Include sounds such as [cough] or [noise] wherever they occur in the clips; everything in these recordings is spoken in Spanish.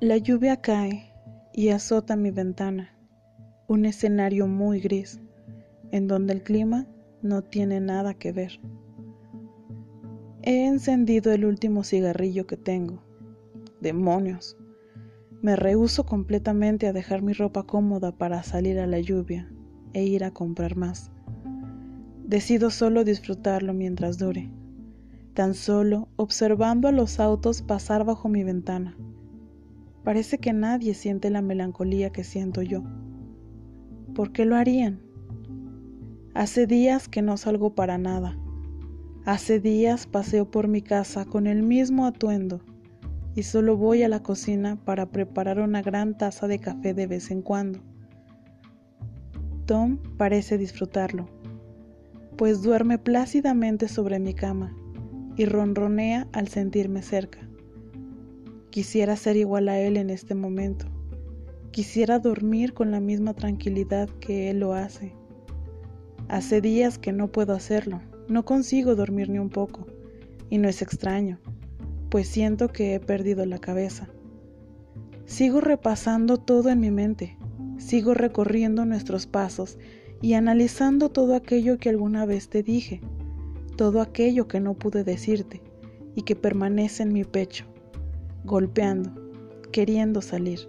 La lluvia cae y azota mi ventana, un escenario muy gris, en donde el clima no tiene nada que ver. He encendido el último cigarrillo que tengo. Demonios. Me rehúso completamente a dejar mi ropa cómoda para salir a la lluvia e ir a comprar más. Decido solo disfrutarlo mientras dure, tan solo observando a los autos pasar bajo mi ventana Parece que nadie siente la melancolía que siento yo. ¿Por qué lo harían? Hace días que no salgo para nada. Hace días paseo por mi casa con el mismo atuendo y solo voy a la cocina para preparar una gran taza de café de vez en cuando. Tom parece disfrutarlo, pues duerme plácidamente sobre mi cama y ronronea al sentirme cerca. Quisiera ser igual a Él en este momento. Quisiera dormir con la misma tranquilidad que Él lo hace. Hace días que no puedo hacerlo. No consigo dormir ni un poco. Y no es extraño, pues siento que he perdido la cabeza. Sigo repasando todo en mi mente. Sigo recorriendo nuestros pasos y analizando todo aquello que alguna vez te dije, todo aquello que no pude decirte y que permanece en mi pecho golpeando, queriendo salir.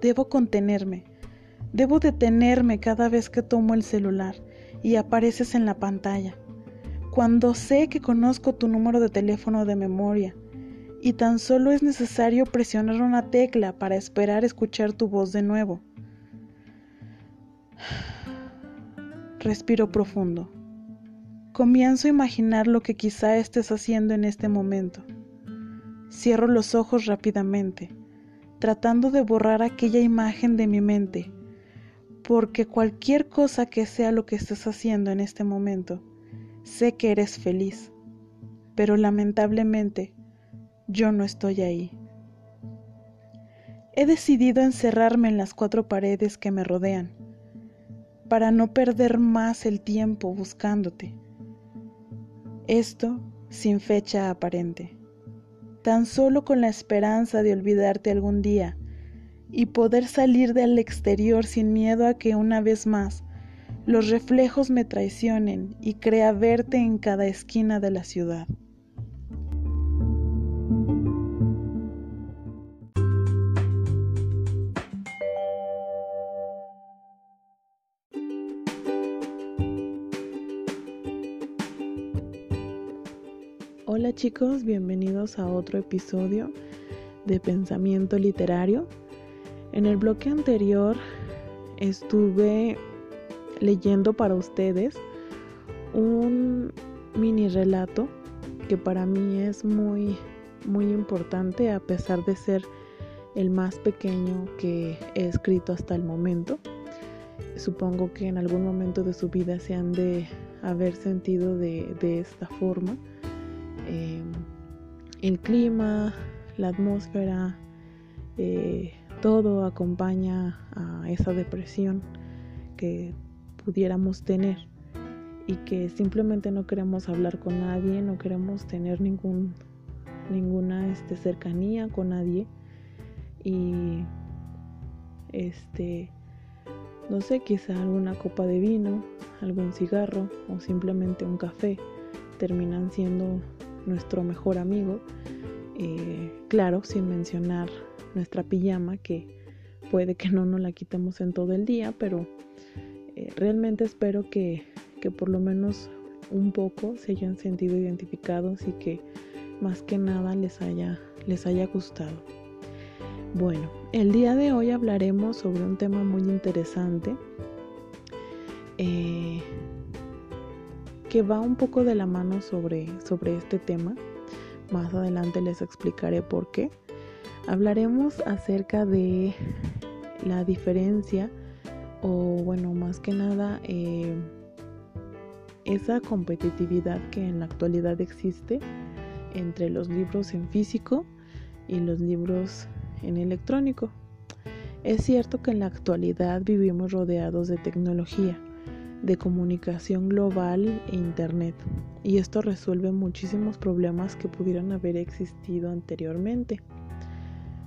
Debo contenerme, debo detenerme cada vez que tomo el celular y apareces en la pantalla. Cuando sé que conozco tu número de teléfono de memoria y tan solo es necesario presionar una tecla para esperar escuchar tu voz de nuevo. Respiro profundo. Comienzo a imaginar lo que quizá estés haciendo en este momento. Cierro los ojos rápidamente, tratando de borrar aquella imagen de mi mente, porque cualquier cosa que sea lo que estés haciendo en este momento, sé que eres feliz, pero lamentablemente yo no estoy ahí. He decidido encerrarme en las cuatro paredes que me rodean, para no perder más el tiempo buscándote. Esto sin fecha aparente tan solo con la esperanza de olvidarte algún día y poder salir del exterior sin miedo a que una vez más los reflejos me traicionen y crea verte en cada esquina de la ciudad. Chicos, bienvenidos a otro episodio de Pensamiento Literario. En el bloque anterior estuve leyendo para ustedes un mini relato que para mí es muy muy importante a pesar de ser el más pequeño que he escrito hasta el momento. Supongo que en algún momento de su vida se han de haber sentido de, de esta forma Em, el clima, la atmósfera, eh, todo acompaña a esa depresión que pudiéramos tener y que simplemente no queremos hablar con nadie, no queremos tener ningún, ninguna este, cercanía con nadie. Y este no sé, quizá alguna copa de vino, algún cigarro o simplemente un café terminan siendo nuestro mejor amigo. Eh, claro, sin mencionar nuestra pijama, que puede que no nos la quitemos en todo el día, pero eh, realmente espero que, que por lo menos un poco se hayan sentido identificados y que más que nada les haya, les haya gustado. Bueno, el día de hoy hablaremos sobre un tema muy interesante. Eh, que va un poco de la mano sobre, sobre este tema. Más adelante les explicaré por qué. Hablaremos acerca de la diferencia o bueno, más que nada eh, esa competitividad que en la actualidad existe entre los libros en físico y los libros en electrónico. Es cierto que en la actualidad vivimos rodeados de tecnología de comunicación global e Internet, y esto resuelve muchísimos problemas que pudieran haber existido anteriormente.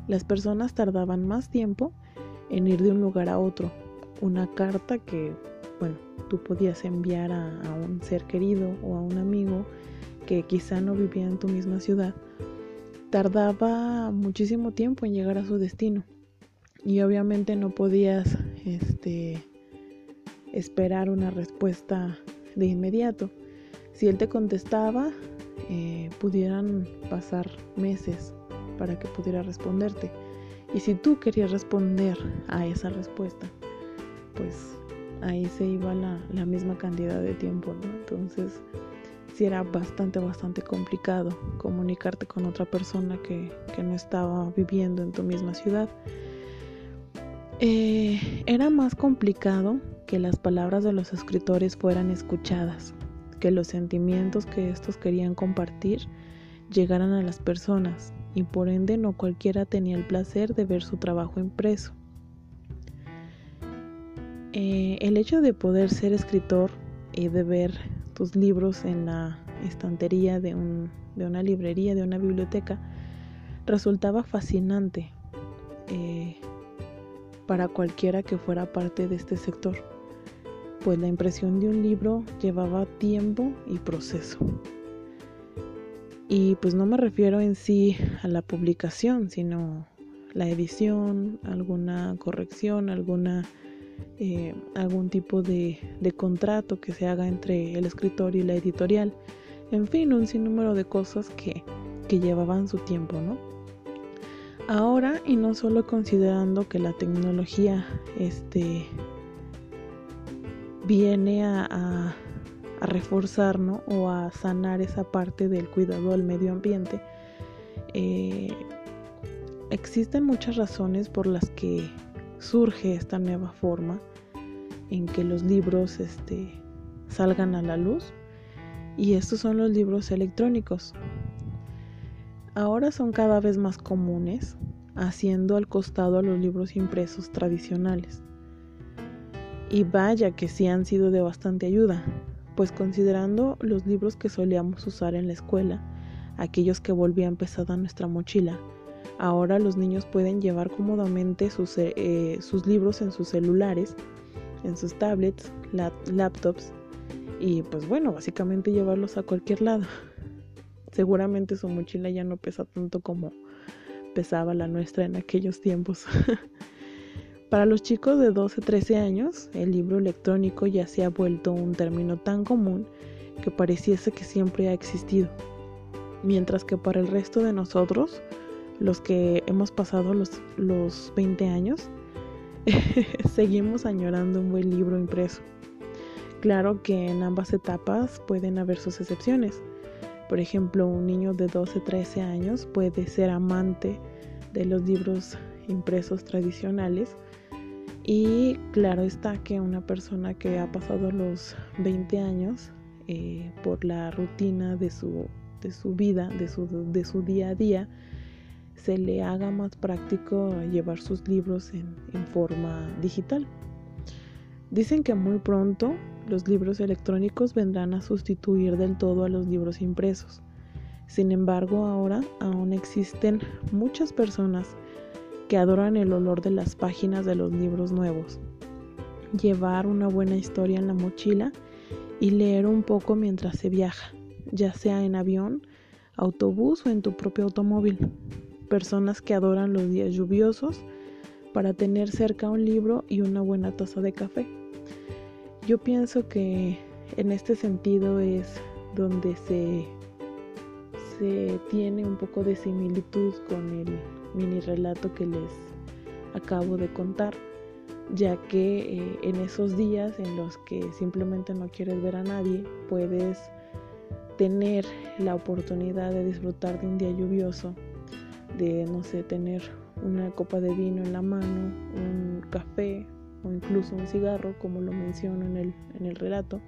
Las personas tardaban más tiempo en ir de un lugar a otro. Una carta que, bueno, tú podías enviar a, a un ser querido o a un amigo que quizá no vivía en tu misma ciudad, tardaba muchísimo tiempo en llegar a su destino. Y obviamente no podías este, esperar una respuesta de inmediato. Si él te contestaba, eh, pudieran pasar meses para que pudiera responderte. Y si tú querías responder a esa respuesta, pues ahí se iba la, la misma cantidad de tiempo, ¿no? Entonces, sí era bastante, bastante complicado comunicarte con otra persona que, que no estaba viviendo en tu misma ciudad. Eh, era más complicado que las palabras de los escritores fueran escuchadas, que los sentimientos que estos querían compartir llegaran a las personas y por ende no cualquiera tenía el placer de ver su trabajo impreso. Eh, el hecho de poder ser escritor y de ver tus libros en la estantería de, de una librería, de una biblioteca, resultaba fascinante eh, para cualquiera que fuera parte de este sector pues la impresión de un libro llevaba tiempo y proceso. Y pues no me refiero en sí a la publicación, sino la edición, alguna corrección, alguna, eh, algún tipo de, contrato que se haga entre el escritor y la editorial. En fin, un sinnúmero de cosas que, que llevaban su tiempo, ¿no? Ahora, y no solo considerando que la tecnología este, viene a, reforzar o a sanar esa parte del cuidado al medio ambiente. Eh, existen muchas razones por las que surge esta nueva forma en que los libros este, salgan a la luz y estos son los libros electrónicos. Ahora son cada vez más comunes, haciendo al costado a los libros impresos tradicionales. Y vaya que sí han sido de bastante ayuda, pues considerando los libros que solíamos usar en la escuela, aquellos que volvían pesada nuestra mochila, ahora los niños pueden llevar cómodamente sus, eh, libros en sus celulares, en sus tablets, laptops y pues bueno, básicamente llevarlos a cualquier lado. [laughs] Seguramente su mochila ya no pesa tanto como pesaba la nuestra en aquellos tiempos. [laughs] Para los chicos de 12-13 años, el libro electrónico ya se ha vuelto un término tan común que pareciese que siempre ha existido, mientras que para el resto de nosotros, los que hemos pasado los, los 20 años, [laughs] seguimos añorando un buen libro impreso. Claro que en ambas etapas pueden haber sus excepciones. Por ejemplo, un niño de 12-13 años puede ser amante de los libros impresos tradicionales, y claro está que una persona que ha pasado los 20 años eh, por la rutina de su, de su vida, de su, de su día a día, se le haga más práctico llevar sus libros en, en forma digital. Dicen que muy pronto los libros electrónicos vendrán a sustituir del todo a los libros impresos. Sin embargo, ahora aún existen muchas personas que adoran el olor de las páginas de los libros nuevos. Llevar una buena historia en la mochila y leer un poco mientras se viaja, ya sea en avión, autobús o en tu propio automóvil. Personas que adoran los días lluviosos para tener cerca un libro y una buena taza de café. Yo pienso que en este sentido es donde se, se tiene un poco de similitud con el mini relato que les acabo de contar, ya que eh, en esos días en los que simplemente no quieres ver a nadie, puedes tener la oportunidad de disfrutar de un día lluvioso, de, no sé, tener una copa de vino en la mano, un café o incluso un cigarro, como lo menciono en el, en el relato,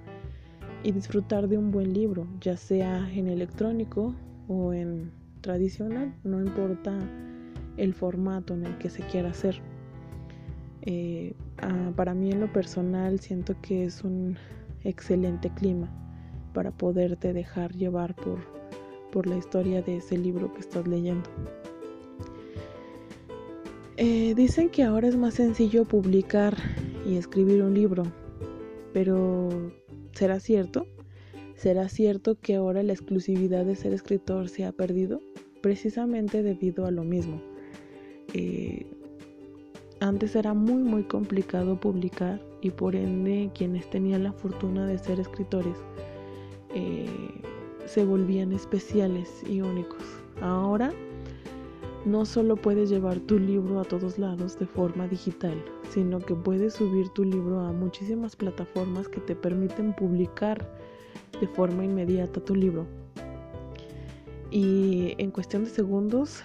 y disfrutar de un buen libro, ya sea en electrónico o en tradicional, no importa el formato en el que se quiera hacer. Eh, ah, para mí en lo personal siento que es un excelente clima para poderte dejar llevar por, por la historia de ese libro que estás leyendo. Eh, dicen que ahora es más sencillo publicar y escribir un libro, pero ¿será cierto? ¿Será cierto que ahora la exclusividad de ser escritor se ha perdido? Precisamente debido a lo mismo. Eh, antes era muy muy complicado publicar y por ende quienes tenían la fortuna de ser escritores eh, se volvían especiales y únicos. Ahora no solo puedes llevar tu libro a todos lados de forma digital, sino que puedes subir tu libro a muchísimas plataformas que te permiten publicar de forma inmediata tu libro. Y en cuestión de segundos,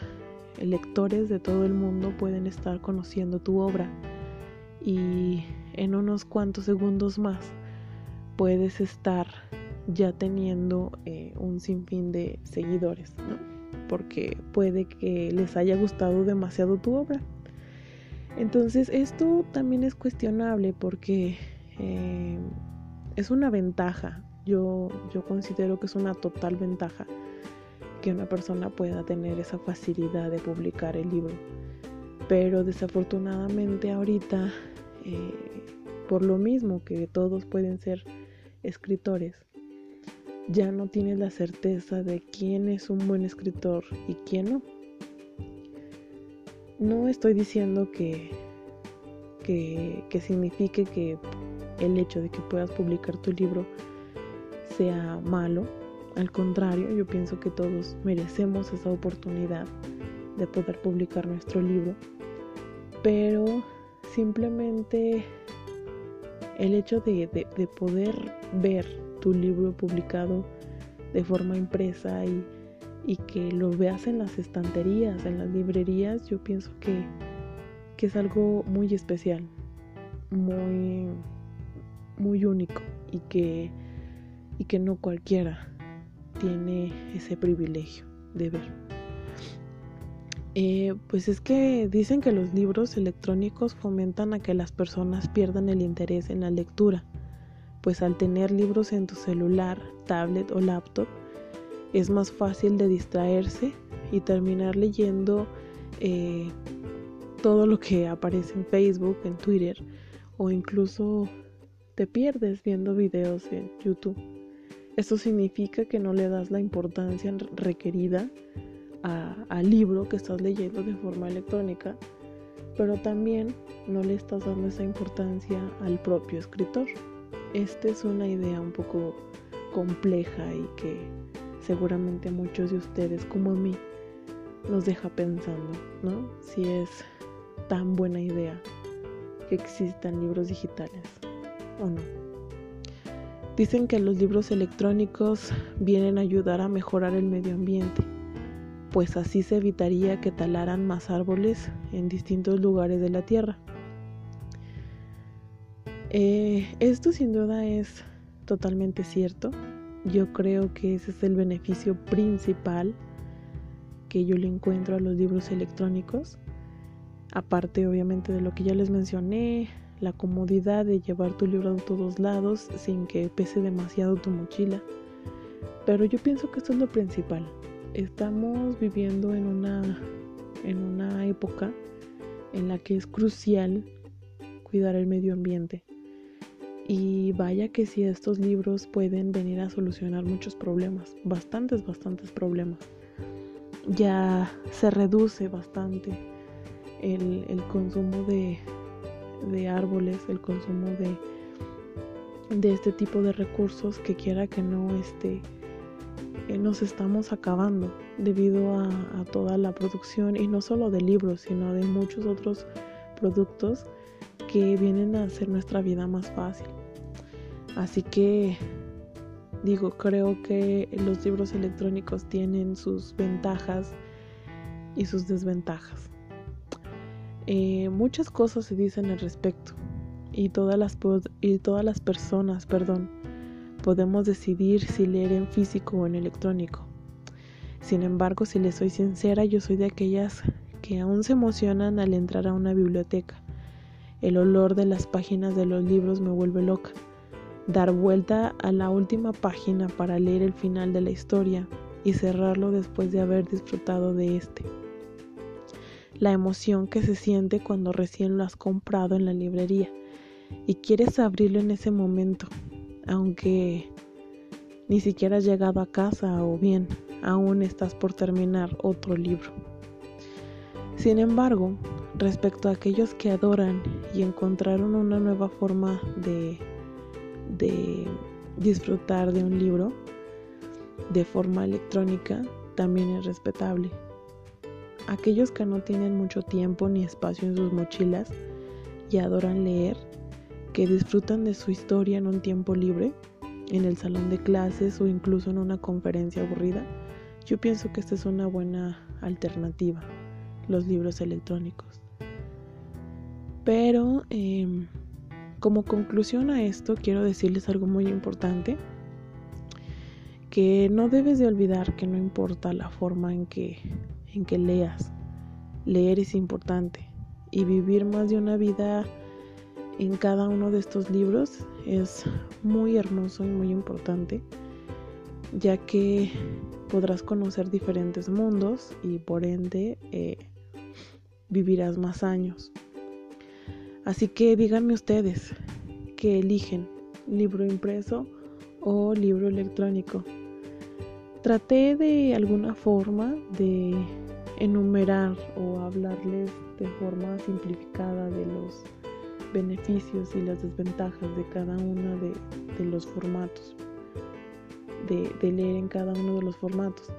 lectores de todo el mundo pueden estar conociendo tu obra. Y en unos cuantos segundos más puedes estar ya teniendo eh, un sinfín de seguidores, porque puede que les haya gustado demasiado tu obra. Entonces esto también es cuestionable porque eh, es una ventaja. Yo, yo considero que es una total ventaja que una persona pueda tener esa facilidad de publicar el libro. Pero desafortunadamente ahorita, eh, por lo mismo que todos pueden ser escritores, ya no tienes la certeza de quién es un buen escritor y quién no. No estoy diciendo que, que, que signifique que el hecho de que puedas publicar tu libro sea malo. Al contrario, yo pienso que todos merecemos esa oportunidad de poder publicar nuestro libro. Pero simplemente el hecho de, de poder ver tu libro publicado de forma impresa y, que lo veas en las estanterías, en las librerías, yo pienso que, que es algo muy especial, muy, muy único y que, y que no cualquiera tiene ese privilegio de ver. Eh, pues es que dicen que los libros electrónicos fomentan a que las personas pierdan el interés en la lectura pues al tener libros en tu celular, tablet o laptop, es más fácil de distraerse y terminar leyendo eh, todo lo que aparece en Facebook, en Twitter o incluso te pierdes viendo videos en YouTube. Esto significa que no le das la importancia requerida al libro que estás leyendo de forma electrónica, pero también no le estás dando esa importancia al propio escritor. Esta es una idea un poco compleja y que seguramente muchos de ustedes como a mí nos deja pensando, ¿no? Si es tan buena idea que existan libros digitales o no. Dicen que los libros electrónicos vienen a ayudar a mejorar el medio ambiente, pues así se evitaría que talaran más árboles en distintos lugares de la Tierra. Eh, esto sin duda es totalmente cierto. Yo creo que ese es el beneficio principal que yo le encuentro a los libros electrónicos. Aparte obviamente de lo que ya les mencioné, la comodidad de llevar tu libro a todos lados sin que pese demasiado tu mochila. Pero yo pienso que esto es lo principal. Estamos viviendo en una, en una época en la que es crucial cuidar el medio ambiente. Y vaya que si estos libros pueden venir a solucionar muchos problemas, bastantes, bastantes problemas. Ya se reduce bastante el, consumo de, árboles, el consumo de, de este tipo de recursos que quiera que no este, nos estamos acabando debido a, toda la producción y no solo de libros sino de muchos otros productos que vienen a hacer nuestra vida más fácil. Así que digo, creo que los libros electrónicos tienen sus ventajas y sus desventajas. Eh, muchas cosas se dicen al respecto y todas las, todas las personas, perdón, podemos decidir si leer en físico o en electrónico. Sin embargo, si les soy sincera, yo soy de aquellas que aún se emocionan al entrar a una biblioteca el olor de las páginas de los libros me vuelve loca. Dar vuelta a la última página para leer el final de la historia y cerrarlo después de haber disfrutado de este. La emoción que se siente cuando recién lo has comprado en la librería y quieres abrirlo en ese momento, aunque ni siquiera has llegado a casa o bien aún estás por terminar otro libro. Sin embargo, respecto a aquellos que adoran y encontraron una nueva forma de, de disfrutar de un libro de forma electrónica, también es respetable. Aquellos que no tienen mucho tiempo ni espacio en sus mochilas y adoran leer, que disfrutan de su historia en un tiempo libre, en el salón de clases o incluso en una conferencia aburrida, yo pienso que esta es una buena alternativa, los libros electrónicos. Pero em, como conclusión a esto quiero decirles algo muy importante, que no debes de olvidar que no importa la forma en que, en que leas, leer es importante y vivir más de una vida en cada uno de estos libros es muy hermoso y muy importante, ya que podrás conocer diferentes mundos y por ende eh, vivirás más años. Así que díganme ustedes que eligen libro impreso o libro electrónico. Traté de alguna forma de enumerar o hablarles de forma simplificada de los beneficios y las desventajas de cada uno de, los formatos, de, de, leer en cada uno de los formatos.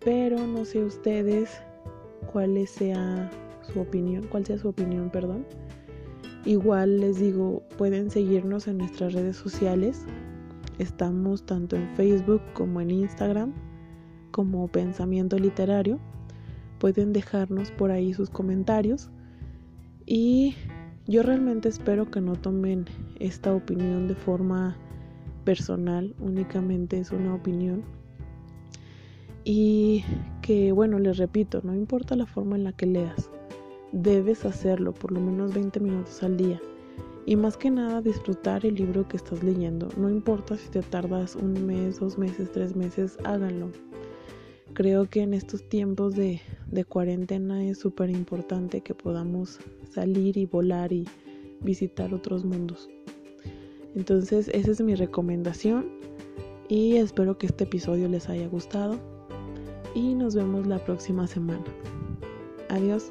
Pero no sé ustedes cuál sea su opinión, cuál sea su opinión, perdón. Igual les digo, pueden seguirnos en nuestras redes sociales. Estamos tanto en Facebook como en Instagram como Pensamiento Literario. Pueden dejarnos por ahí sus comentarios y yo realmente espero que no tomen esta opinión de forma personal, únicamente es una opinión. Y que, bueno, les repito, no importa la forma en la que leas, debes hacerlo por lo menos 20 minutos al día. Y más que nada disfrutar el libro que estás leyendo. No importa si te tardas un mes, dos meses, tres meses, háganlo. Creo que en estos tiempos de, cuarentena es súper importante que podamos salir y volar y visitar otros mundos. Entonces esa es mi recomendación y espero que este episodio les haya gustado y nos vemos la próxima semana. Adiós.